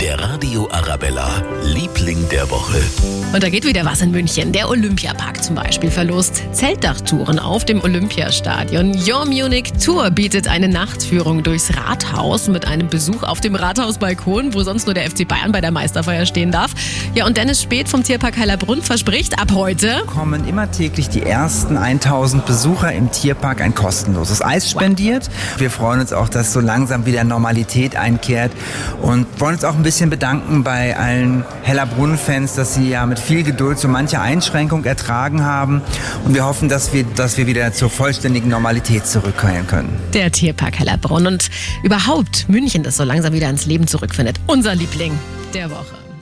Der Radio Arabella, Liebling der Woche. Und da geht wieder was in München. Der Olympiapark zum Beispiel verlost Zeltdach-Touren auf dem Olympiastadion. Your Munich Tour bietet eine Nachtführung durchs Rathaus mit einem Besuch auf dem Rathausbalkon, wo sonst nur der FC Bayern bei der Meisterfeier stehen darf. Ja, und Dennis Speth vom Tierpark Heilerbrunn verspricht, ab heute kommen immer täglich die ersten 1000 Besucher im Tierpark ein kostenloses Eis spendiert. Wir freuen uns auch, dass so langsam wieder Normalität einkehrt und wollen uns auch ein bisschen bedanken bei allen Hellerbrunn-Fans, dass sie ja mit viel Geduld so manche Einschränkung ertragen haben. Und wir hoffen, dass wir, dass wir wieder zur vollständigen Normalität zurückkehren können. Der Tierpark Hellerbrunn und überhaupt München, das so langsam wieder ins Leben zurückfindet. Unser Liebling der Woche.